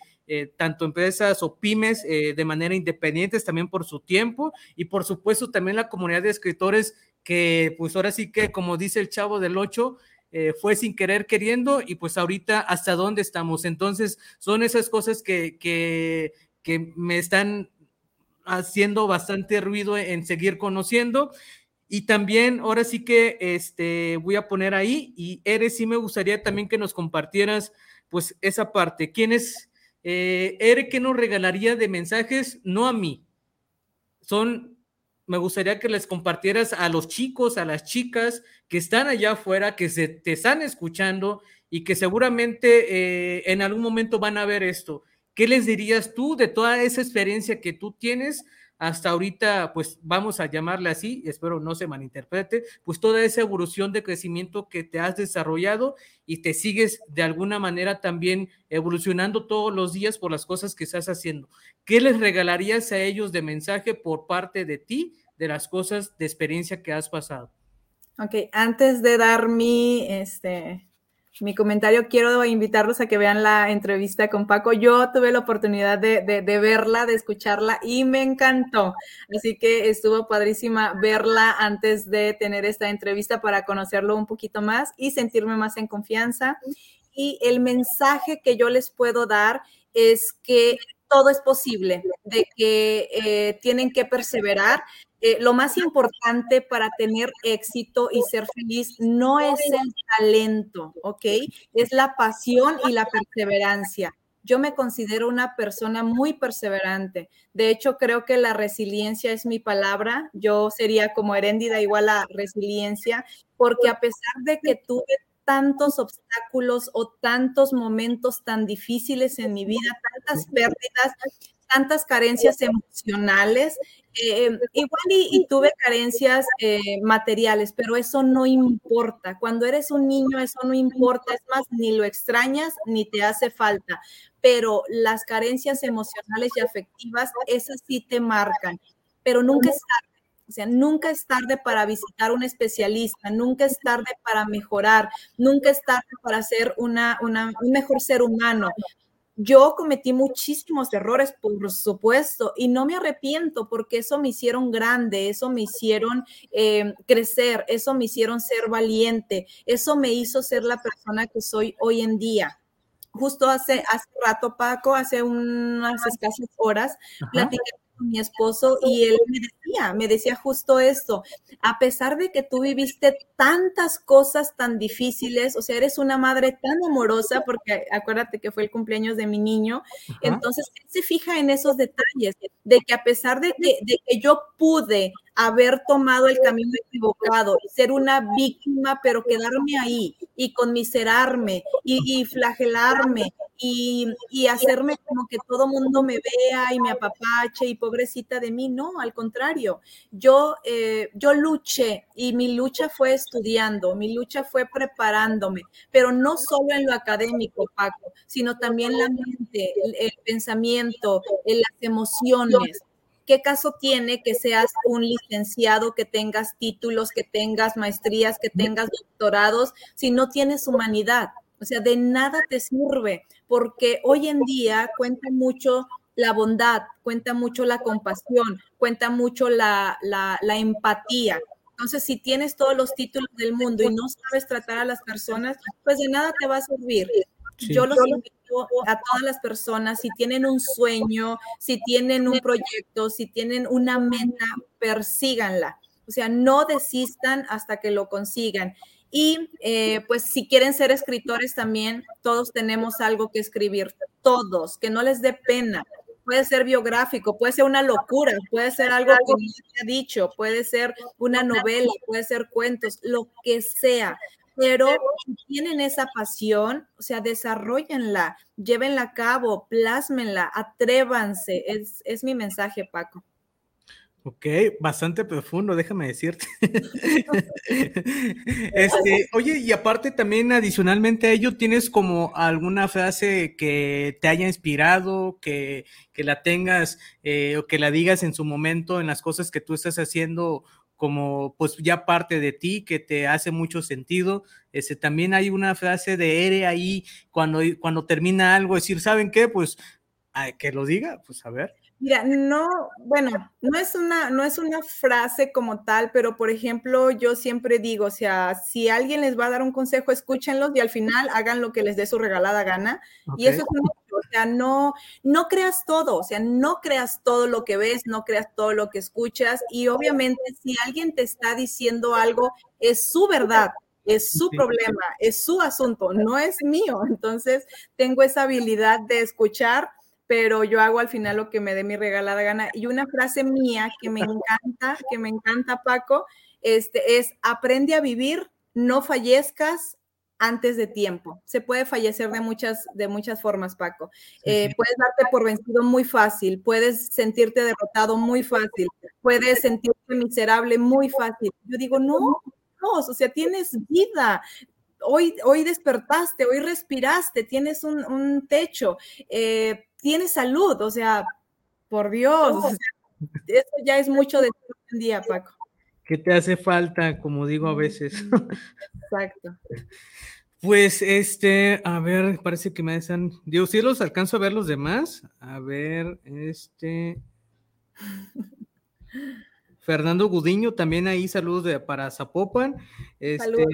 tanto empresas o pymes de manera independientes también por su tiempo y por supuesto también la comunidad de escritores que pues ahora sí que como dice el chavo del 8, eh, fue sin querer queriendo y pues ahorita hasta dónde estamos. Entonces son esas cosas que, que, que me están haciendo bastante ruido en seguir conociendo. Y también, ahora sí que este, voy a poner ahí, y Eres, sí me gustaría también que nos compartieras, pues, esa parte. ¿Quién es, eh, Ere, qué nos regalaría de mensajes? No a mí, son, me gustaría que les compartieras a los chicos, a las chicas que están allá afuera, que se te están escuchando y que seguramente eh, en algún momento van a ver esto. ¿Qué les dirías tú de toda esa experiencia que tú tienes hasta ahorita, pues vamos a llamarle así, espero no se malinterprete, pues toda esa evolución de crecimiento que te has desarrollado y te sigues de alguna manera también evolucionando todos los días por las cosas que estás haciendo. ¿Qué les regalarías a ellos de mensaje por parte de ti, de las cosas de experiencia que has pasado? Ok, antes de dar mi, este, mi comentario, quiero invitarlos a que vean la entrevista con Paco. Yo tuve la oportunidad de, verla, de escucharla y me encantó. Así que estuvo padrísima verla antes de tener esta entrevista para conocerlo un poquito más y sentirme más en confianza. Y el mensaje que yo les puedo dar es que todo es posible, de que eh, tienen que perseverar, eh, lo más importante para tener éxito y ser feliz no es el talento, ¿ok? Es la pasión y la perseverancia. Yo me considero una persona muy perseverante. De hecho, creo que la resiliencia es mi palabra. Yo sería como heréndida igual a resiliencia, porque a pesar de que tuve tantos obstáculos o tantos momentos tan difíciles en mi vida, tantas pérdidas, tantas carencias emocionales, eh, igual y, tuve carencias eh, materiales, pero eso no importa. Cuando eres un niño, eso no importa. Es más, ni lo extrañas ni te hace falta. Pero las carencias emocionales y afectivas, esas sí te marcan. Pero nunca es tarde. O sea, nunca es tarde para visitar un especialista, nunca es tarde para mejorar, nunca es tarde para ser una, una, un mejor ser humano. Yo cometí muchísimos errores, por supuesto, y no me arrepiento porque eso me hicieron grande, eso me hicieron eh, crecer, eso me hicieron ser valiente, eso me hizo ser la persona que soy hoy en día. Justo hace, hace rato, Paco, hace unas escasas horas, platicé mi esposo y él me decía, me decía justo esto, a pesar de que tú viviste tantas cosas tan difíciles, o sea, eres una madre tan amorosa, porque acuérdate que fue el cumpleaños de mi niño, entonces se fija en esos detalles, de que a pesar de que, de que yo pude haber tomado el camino equivocado y ser una víctima, pero quedarme ahí y conmiserarme y, flagelarme y, hacerme como que todo mundo me vea y me apapache y pobrecita de mí. No, al contrario, yo, eh, yo luché y mi lucha fue estudiando, mi lucha fue preparándome, pero no solo en lo académico, Paco, sino también la mente, el, el pensamiento, las emociones ¿qué caso tiene que seas un licenciado, que tengas títulos, que tengas maestrías, que tengas doctorados, si no tienes humanidad? O sea, de nada te sirve, porque hoy en día cuenta mucho la bondad, cuenta mucho la compasión, cuenta mucho la, empatía. Entonces, si tienes todos los títulos del mundo y no sabes tratar a las personas, pues de nada te va a servir. Yo los invito a todas las personas, si tienen un sueño, si tienen un proyecto, si tienen una meta, persíganla. O sea, no desistan hasta que lo consigan. Y eh, pues si quieren ser escritores también, todos tenemos algo que escribir, todos, que no les dé pena. Puede ser biográfico, puede ser una locura, puede ser algo que no se ha dicho, puede ser una novela, puede ser cuentos, lo que sea pero si tienen esa pasión, o sea, desarrollenla, llévenla a cabo, plásmenla, atrévanse. Es, es mi mensaje, Paco. Ok, bastante profundo, déjame decirte. este, oye, y aparte también adicionalmente a ello, ¿tienes como alguna frase que te haya inspirado, que, que la tengas eh, o que la digas en su momento en las cosas que tú estás haciendo como pues ya parte de ti, que te hace mucho sentido. Ese, también hay una frase de Ere ahí cuando, cuando termina algo, decir, ¿saben qué? Pues que lo diga, pues a ver. Mira, no, bueno, no es una, no es una frase como tal, pero por ejemplo, yo siempre digo, o sea, si alguien les va a dar un consejo, escúchenlos y al final hagan lo que les dé su regalada gana. Y eso es sea, no, no creas todo, o sea, no creas todo lo que ves, no creas todo lo que escuchas y obviamente si alguien te está diciendo algo, es su verdad, es su problema, es su asunto, no es mío. Entonces, tengo esa habilidad de escuchar, pero yo hago al final lo que me dé mi regalada gana. Y una frase mía que me encanta, que me encanta, Paco, este, es aprende a vivir, no fallezcas, antes de tiempo. Se puede fallecer de muchas, de muchas formas, Paco. Eh, puedes darte por vencido muy fácil, puedes sentirte derrotado muy fácil, puedes sentirte miserable muy fácil. Yo digo, no, no, o sea, tienes vida. Hoy, hoy despertaste, hoy respiraste, tienes un, techo, eh, tienes salud, o sea, por Dios, eso ya es mucho de un día, Paco. ¿Qué te hace falta, como digo a veces? Exacto. Pues este, a ver, parece que me están. Digo, si los alcanzo a ver los demás. A ver, este. Fernando Gudiño, también ahí saludos de, para Zapopan. Este,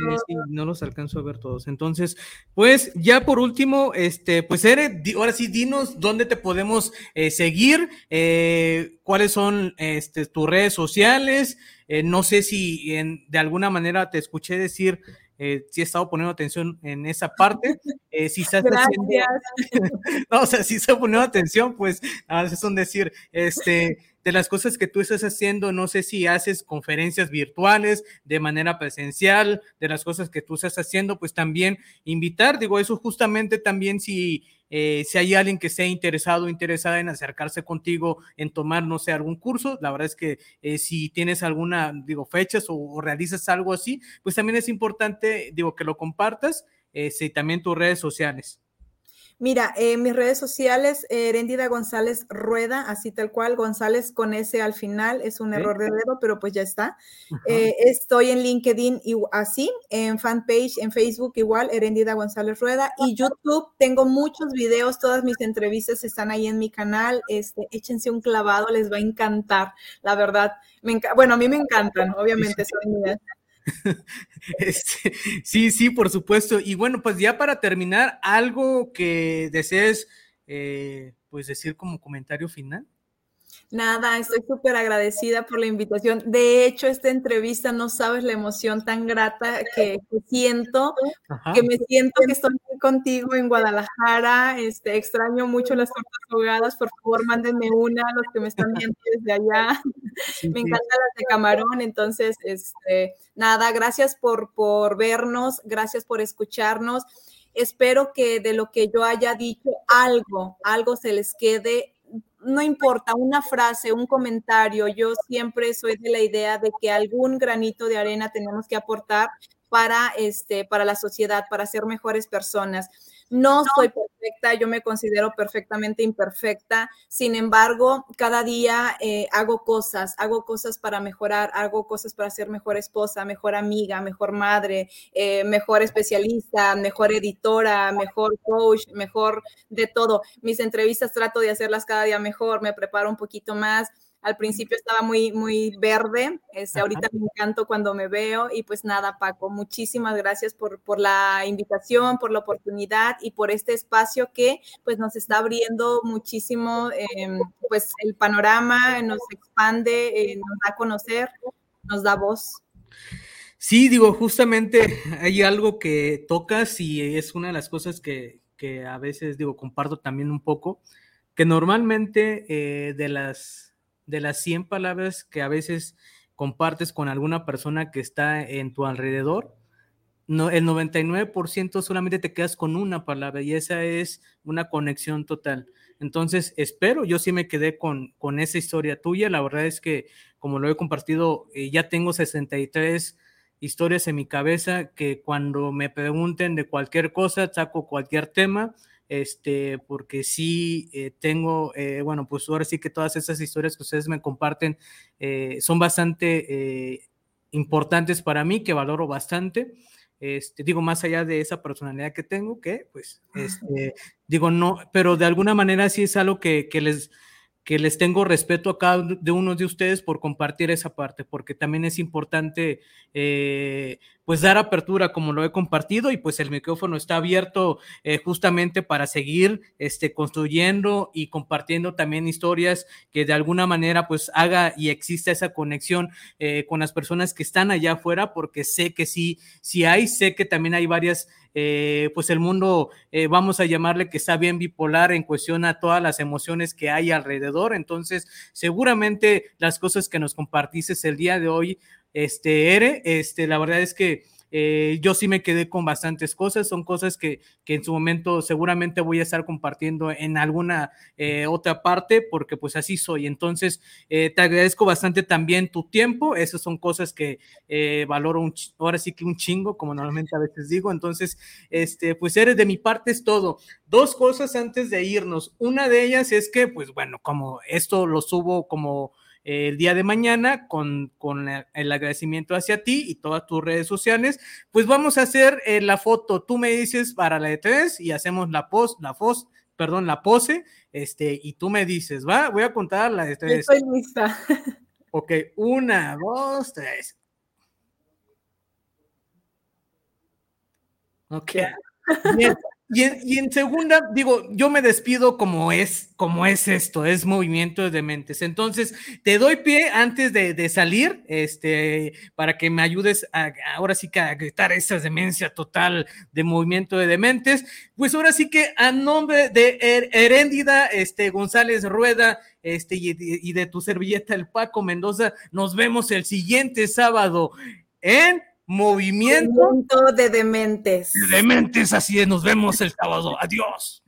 no los alcanzo a ver todos. Entonces, pues ya por último, este, pues Ere, ahora sí, dinos dónde te podemos eh, seguir, eh, cuáles son este, tus redes sociales, eh, no sé si de alguna manera te escuché decir, eh, si he estado poniendo atención en esa parte. Eh, si estás haciendo, no, o sea, si está poniendo atención, pues a veces son decir, este, de las cosas que tú estás haciendo, no sé si haces conferencias virtuales de manera presencial, de las cosas que tú estás haciendo, pues también invitar, digo, eso justamente también si eh, si hay alguien que esté interesado o interesada en acercarse contigo, en tomar, no sé, algún curso, la verdad es que eh, si tienes alguna, digo, fechas o, realizas algo así, pues también es importante, digo, que lo compartas, eh, y también tus redes sociales. Mira, en mis redes sociales, Herendida González Rueda, así tal cual, González con S al final, es un error de dedo, pero pues ya está. Eh, estoy en LinkedIn y así, en fanpage, en Facebook igual, Herendida González Rueda y YouTube. Tengo muchos videos, todas mis entrevistas están ahí en mi canal. Este, échense un clavado, les va a encantar, la verdad. Me bueno, a mí me encantan, obviamente, son mías. Este, sí, sí, por supuesto. Y bueno, pues ya para terminar, algo que desees, eh, pues decir como comentario final. Nada, estoy súper agradecida por la invitación. De hecho, esta entrevista no sabes la emoción tan grata que, siento, que me siento que estoy contigo en Guadalajara. Este, extraño mucho las tortas ahogadas. Por favor, mándenme una a los que me están viendo desde allá. me encantan las de camarón. Entonces, este, nada, gracias por, por vernos, gracias por escucharnos. Espero que de lo que yo haya dicho, algo, algo se les quede no importa, una frase, un comentario, yo siempre soy de la idea de que algún granito de arena tenemos que aportar para, este, para la sociedad, para ser mejores personas. No soy perfecta, yo me considero perfectamente imperfecta. Sin embargo, cada día eh, hago cosas, hago cosas para mejorar, hago cosas para ser mejor esposa, mejor amiga, mejor madre, eh, mejor especialista, mejor editora, mejor coach, mejor de todo. Mis entrevistas trato de hacerlas cada día mejor, me preparo un poquito más al principio estaba muy, muy verde, este, ahorita me encanto cuando me veo y pues nada, Paco, muchísimas gracias por, por la invitación, por la oportunidad y por este espacio que pues nos está abriendo muchísimo, em, pues el panorama nos expande, eh, nos da a conocer, nos da voz. Sí, digo, justamente hay algo que tocas y es una de las cosas que, que a veces, digo, comparto también un poco, que normalmente eh, de las de las 100 palabras que a veces compartes con alguna persona que está en tu alrededor, no, el 99% solamente te quedas con una palabra y esa es una conexión total. Entonces, espero, yo sí me quedé con, con esa historia tuya. La verdad es que, como lo he compartido, eh, ya tengo 63 historias en mi cabeza que cuando me pregunten de cualquier cosa, saco cualquier tema este, porque sí eh, tengo, eh, bueno, pues ahora sí que todas esas historias que ustedes me comparten eh, son bastante importantes para mí, que valoro bastante. Este, digo, más allá de esa personalidad que tengo, que pues, este, digo, no, pero de alguna manera sí es algo que, que les, que les tengo respeto a cada de uno de ustedes por compartir esa parte, porque también es importante pues dar apertura como lo he compartido y pues el micrófono está abierto eh, justamente para seguir este, construyendo y compartiendo también historias que de alguna manera pues haga y exista esa conexión eh, con las personas que están allá afuera, porque sé que sí, sí hay, sé que también hay varias eh, pues el mundo, eh, vamos a llamarle que está bien bipolar en cuestión a todas las emociones que hay alrededor. Entonces, seguramente las cosas que nos compartices el día de hoy, este, Ere, este, la verdad es que eh, yo sí me quedé con bastantes cosas, son cosas que, que, en su momento seguramente voy a estar compartiendo en alguna eh, otra parte, porque pues así soy. Entonces, eh, te agradezco bastante también tu tiempo, esas son cosas que valoro ahora sí que un chingo, como normalmente a veces digo. Entonces, este, pues eres de mi parte, es todo. Dos cosas antes de irnos. Una de ellas es que, pues bueno, como esto lo subo como el día de mañana con, con, el agradecimiento hacia ti y todas tus redes sociales, pues vamos a hacer eh, la foto. Tú me dices para la de tres y hacemos la pos, la pos, perdón, la pose, este, y tú me dices, va, voy a contar la de tres. Estoy lista. Ok, una, dos, tres. Ok. Bien. Y en, y en, segunda, digo, yo me despido como es, como es esto, es movimiento de mentes. Entonces, te doy pie antes de, salir, este, para que me ayudes a, ahora sí que a gritar esa demencia total de movimiento de dementes. Pues ahora sí que a nombre de Her Heréndida, este, González Rueda, este, y, y de tu servilleta, el Paco Mendoza, nos vemos el siguiente sábado en Movimiento, de dementes. De dementes, así es. Nos vemos el sábado. Adiós.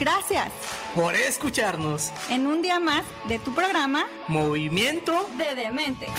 Gracias por escucharnos en un día más de tu programa Movimiento de Dementes.